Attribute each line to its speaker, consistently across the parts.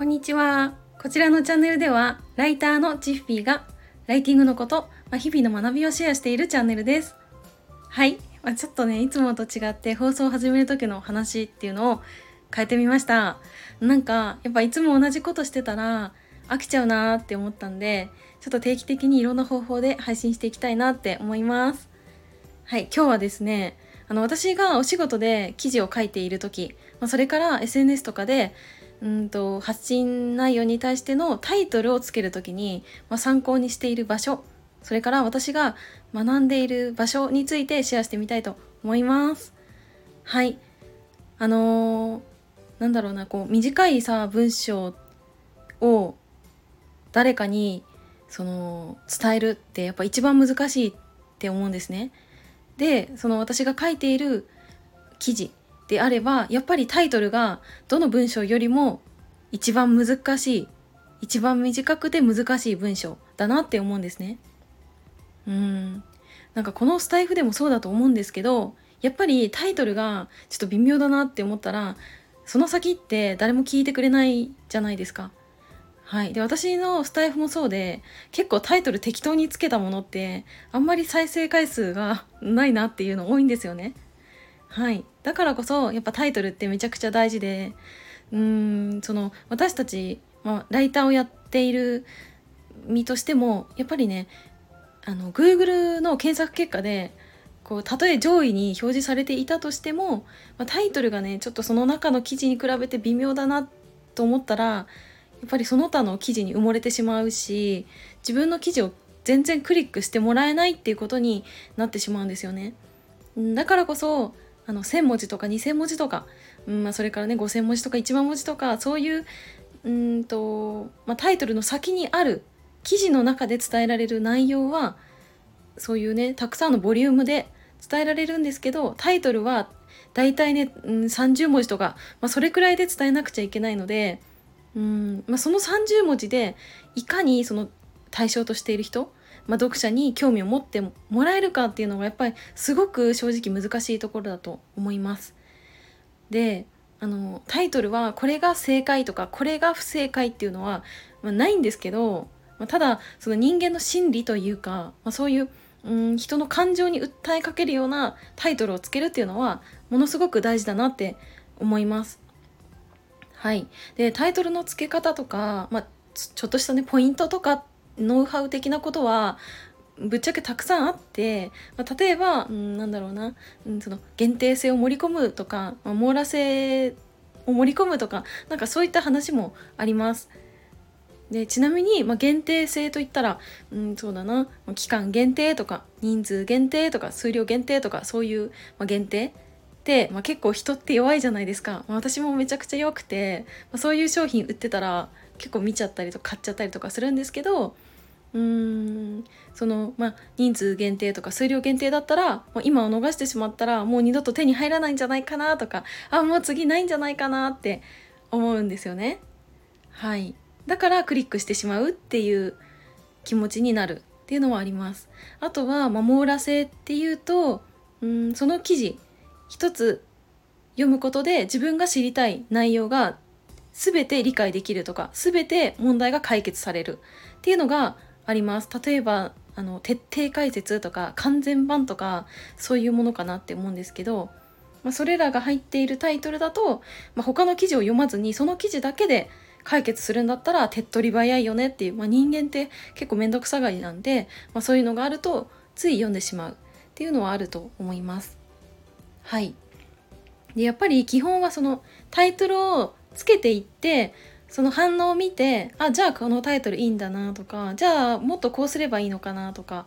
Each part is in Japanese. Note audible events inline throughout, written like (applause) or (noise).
Speaker 1: こんにちは。こちらのチャンネルでは、ライターのチッフィーが、ライティングのこと、まあ、日々の学びをシェアしているチャンネルです。はい。まあ、ちょっとね、いつもと違って放送を始める時の話っていうのを変えてみました。なんか、やっぱいつも同じことしてたら飽きちゃうなーって思ったんで、ちょっと定期的にいろんな方法で配信していきたいなって思います。はい。今日はですね、あの、私がお仕事で記事を書いている時、まあ、それから SNS とかでうんと発信内容に対してのタイトルをつける時に、まあ、参考にしている場所。それから私が学んでいる場所についてシェアしてみたいと思います。はい。あのー、なんだろうなこう短いさ文章を誰かにその伝えるってやっぱ一番難しいって思うんですね。でその私が書いている記事であればやっぱりタイトルがどの文章よりも一番難しい一番短くて難しい文章だなって思うんですね。うんなんかこのスタイフでもそうだと思うんですけどやっぱりタイトルがちょっと微妙だなって思ったらその先って誰も聞いてくれないじゃないですか。はい、で私のスタイフもそうで結構タイトル適当につけたものってあんまり再生回数がないなっていうの多いんですよね。はい、だからこそやっぱタイトルってめちゃくちゃ大事でうーんその私たち、まあ、ライターをやっている身としてもやっぱりねあの Google の検索結果でこうたとえ上位に表示されていたとしても、まあ、タイトルがねちょっとその中の記事に比べて微妙だなと思ったらやっぱりその他の記事に埋もれてしまうし自分の記事を全然クリックしてもらえないっていうことになってしまうんですよね。だからこそあの1,000文字とか2,000文字とか、うんまあ、それからね5,000文字とか1万文字とかそういううんと、まあ、タイトルの先にある記事の中で伝えられる内容はそういうねたくさんのボリュームで伝えられるんですけどタイトルは大体ね、うん、30文字とか、まあ、それくらいで伝えなくちゃいけないのでうん、まあ、その30文字でいかにその対象としている人まあ、読者に興味を持ってもらえるかっていうのがやっぱりすごく正直難しいところだと思います。であのタイトルはこれが正解とかこれが不正解っていうのは、まあ、ないんですけど、まあ、ただその人間の心理というか、まあ、そういううん人の感情に訴えかけるようなタイトルをつけるっていうのはものすごく大事だなって思います。はい、でタイトルの付け方とか、まあ、ちょっとしたねポイントとかっノウハウ的なことはぶっちゃけたくさんあって、まあ、例えば、うん、なんだろうな、うん、その限定性を盛り込むとか、まあ、網羅性を盛り込むとかなんかそういった話もあります。でちなみに、まあ、限定性といったら、うん、そうだな、ま、期間限定とか人数限定とか数量限定とかそういう、まあ、限定って、まあ、結構人って弱いじゃないですか、まあ、私もめちゃくちゃ弱くて、まあ、そういう商品売ってたら結構見ちゃったりとか買っちゃったりとかするんですけどうーんそのまあ人数限定とか数量限定だったらもう今を逃してしまったらもう二度と手に入らないんじゃないかなとかあもう次ないんじゃないかなって思うんですよね。はいだからクリックしてしまうっていう気持ちになるっていうのはあります。あとは、まあ、網羅性っていうとうんその記事一つ読むことで自分が知りたい内容が全て理解できるとか全て問題が解決される。っていうのがあります。例えばあの徹底解説とか完全版とかそういうものかなって思うんですけど、まあ、それらが入っているタイトルだと、まあ、他の記事を読まずにその記事だけで解決するんだったら手っ取り早いよねっていう、まあ、人間って結構面倒くさがりなんで、まあ、そういうのがあるとつい読んでしまう。っていうのはあると思います。はい。でやっぱり基本はそのタイトルをつけていってその反応を見てあじゃあこのタイトルいいんだなとかじゃあもっとこうすればいいのかなとか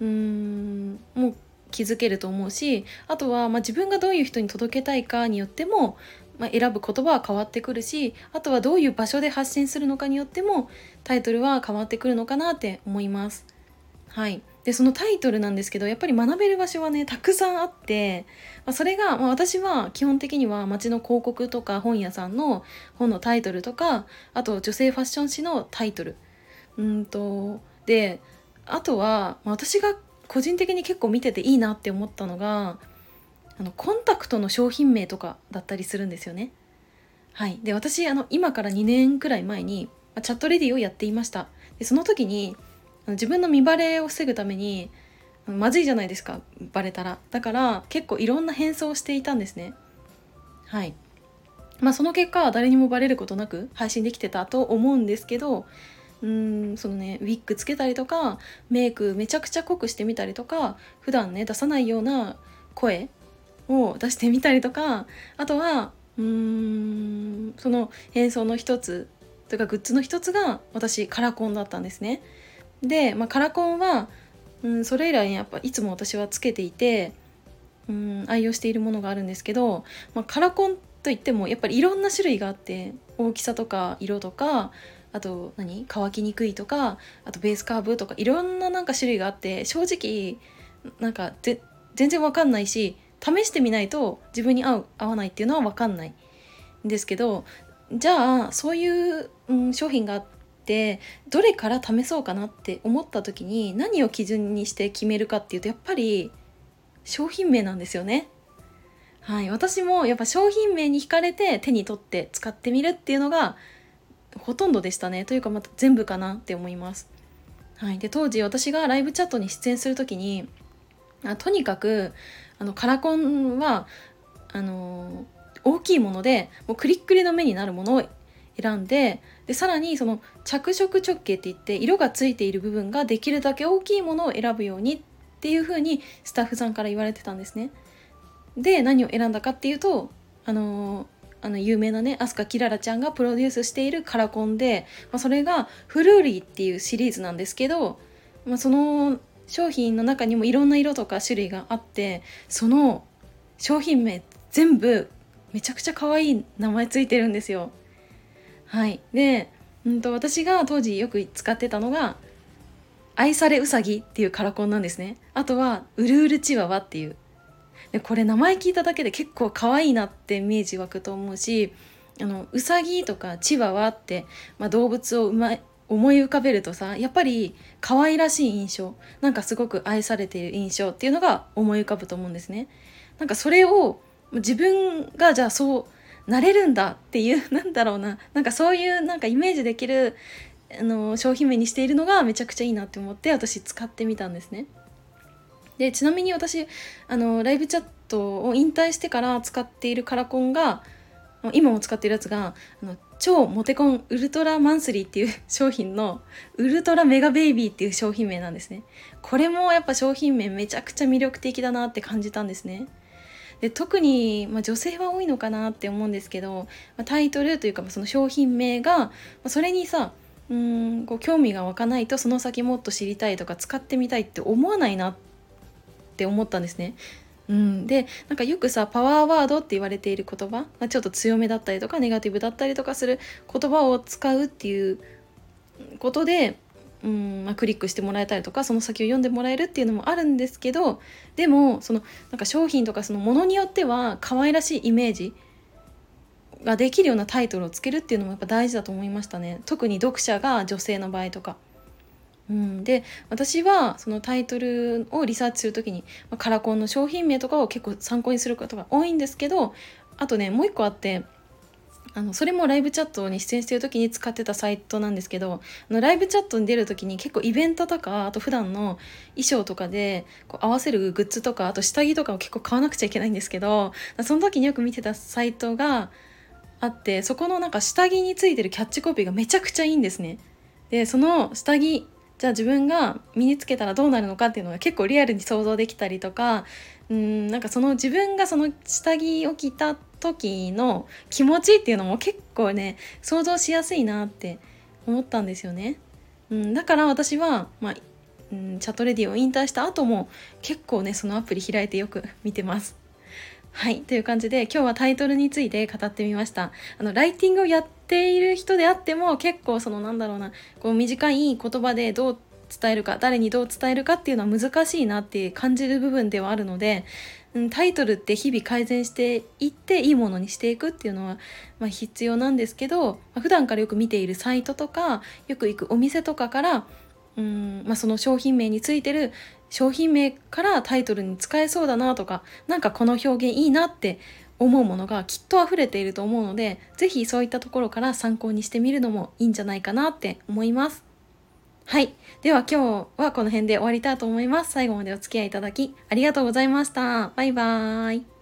Speaker 1: うーんもう気づけると思うしあとは、ま、自分がどういう人に届けたいかによっても、ま、選ぶ言葉は変わってくるしあとはどういう場所で発信するのかによってもタイトルは変わってくるのかなって思います。はいでそのタイトルなんですけどやっぱり学べる場所はねたくさんあって、まあ、それが、まあ、私は基本的には街の広告とか本屋さんの本のタイトルとかあと女性ファッション誌のタイトル。うんとであとは、まあ、私が個人的に結構見てていいなって思ったのがあのコンタクトの商品名とかだったりするんですよね。はい。で私あの今から2年くらい前にチャットレディをやっていました。でその時に自分の見バレを防ぐためにまずいじゃないですかバレたら。だから結構いろんな変装をしていたんですね。はい。まあその結果誰にもバレることなく配信できてたと思うんですけどうんそのねウィッグつけたりとかメイクめちゃくちゃ濃くしてみたりとか普段ね出さないような声を出してみたりとかあとはうーんその変装の一つというかグッズの一つが私カラコンだったんですね。で、まあ、カラコンは、うん、それ以来やっぱいつも私はつけていて、うん、愛用しているものがあるんですけど、まあ、カラコンといってもやっぱりいろんな種類があって大きさとか色とかあと何？乾きにくいとかあとベースカーブとかいろんななんか種類があって正直なんか全然わかんないし試してみないと自分に合う合わないっていうのはわかんないんですけどじゃあそういう、うん、商品があってどれから試そうかなって思った時に何を基準にして決めるかっていうとやっぱり商品名なんですよね。はい、私もやっぱ商品名に惹かれて手に取って使ってみるっていうのがほとんどでしたねというかまた全部かなって思います。はい、で当時私がライブチャットに出演する時にあとにかくあのカラコンはあの大きいものでもうクリックリの目になるものを選んででさらにその着色直径っていって色がついている部分ができるだけ大きいものを選ぶようにっていうふうにスタッフさんから言われてたんですね。で何を選んだかっていうとあのあの有名なね飛鳥キララちゃんがプロデュースしているカラコンで、まあ、それがフルーリーっていうシリーズなんですけど、まあ、その商品の中にもいろんな色とか種類があってその商品名全部めちゃくちゃ可愛い名前ついてるんですよ。はいで、うんと、私が当時よく使ってたのが愛されうさぎっていうカラコンなんですね。あとはうるうるチワワっていうでこれ名前聞いただけで結構可愛いなってイメージ湧くと思うしあのうさぎとかチワワって、まあ、動物をうまい思い浮かべるとさやっぱり可愛らしい印象なんかすごく愛されている印象っていうのが思い浮かぶと思うんですね。なんかそれを自分がじゃあそうなれるんだっていう (laughs) なんだろうな。なんかそういうなんかイメージできるあの商品名にしているのがめちゃくちゃいいなって思って私使ってみたんですね。でちなみに私あのライブチャットを引退してから使っているカラコンが今も使ってるやつがあの超モテコンウルトラマンスリーっていう (laughs) 商品のウルトラメガベイビーっていう商品名なんですね。これもやっぱ商品名めちゃくちゃ魅力的だなって感じたんですね。で特に、まあ、女性は多いのかなって思うんですけど、まあ、タイトルというか、まあ、その商品名が、まあ、それにさうんこう興味が湧かないとその先もっと知りたいとか使ってみたいって思わないなって思ったんですね。うん、でなんかよくさパワーワードって言われている言葉、まあ、ちょっと強めだったりとかネガティブだったりとかする言葉を使うっていうことで、うんまあ、クリックしてもらえたりとかその先を読んでもらえるっていうのもあるんですけどでもそのなんか商品とかそのものによっては可愛らしいイメージができるようなタイトルをつけるっていうのもやっぱ大事だと思いましたね特に読者が女性の場合とか。うん、で私はそのタイトルをリサーチする時に、まあ、カラコンの商品名とかを結構参考にすることが多いんですけどあとねもう一個あってあのそれもライブチャットに出演してる時に使ってたサイトなんですけどあのライブチャットに出る時に結構イベントとかあと普段の衣装とかでこう合わせるグッズとかあと下着とかを結構買わなくちゃいけないんですけどその時によく見てたサイトがあってそこのなんか下着についてるキャッチコピーがめちゃくちゃいいんですね。でその下着じゃあ自分が身につけたらどうなるのかっていうのが結構リアルに想像できたりとかうんなんかその自分がその下着を着た時の気持ちっていうのも結構ね想像しやすいなって思ったんですよね。うん、だから私は、まあうん、チャットレディを引退した後も結構ねそのアプリ開いてよく見てます。はいという感じで今日はタイトルについて語ってみました。あのライティングをやっている人であっても結構そのなんだろうなこう短い言葉でどう伝えるか誰にどう伝えるかっていうのは難しいなって感じる部分ではあるので、うん、タイトルって日々改善していっていいものにしていくっていうのは、まあ、必要なんですけど、まあ、普段からよく見ているサイトとかよく行くお店とかからうんまあ、その商品名についてる商品名からタイトルに使えそうだなとか何かこの表現いいなって思うものがきっと溢れていると思うので是非そういったところから参考にしてみるのもいいんじゃないかなって思います。はい。では今日はこの辺で終わりたいと思います。最後までお付き合いいただきありがとうございました。バイバーイ。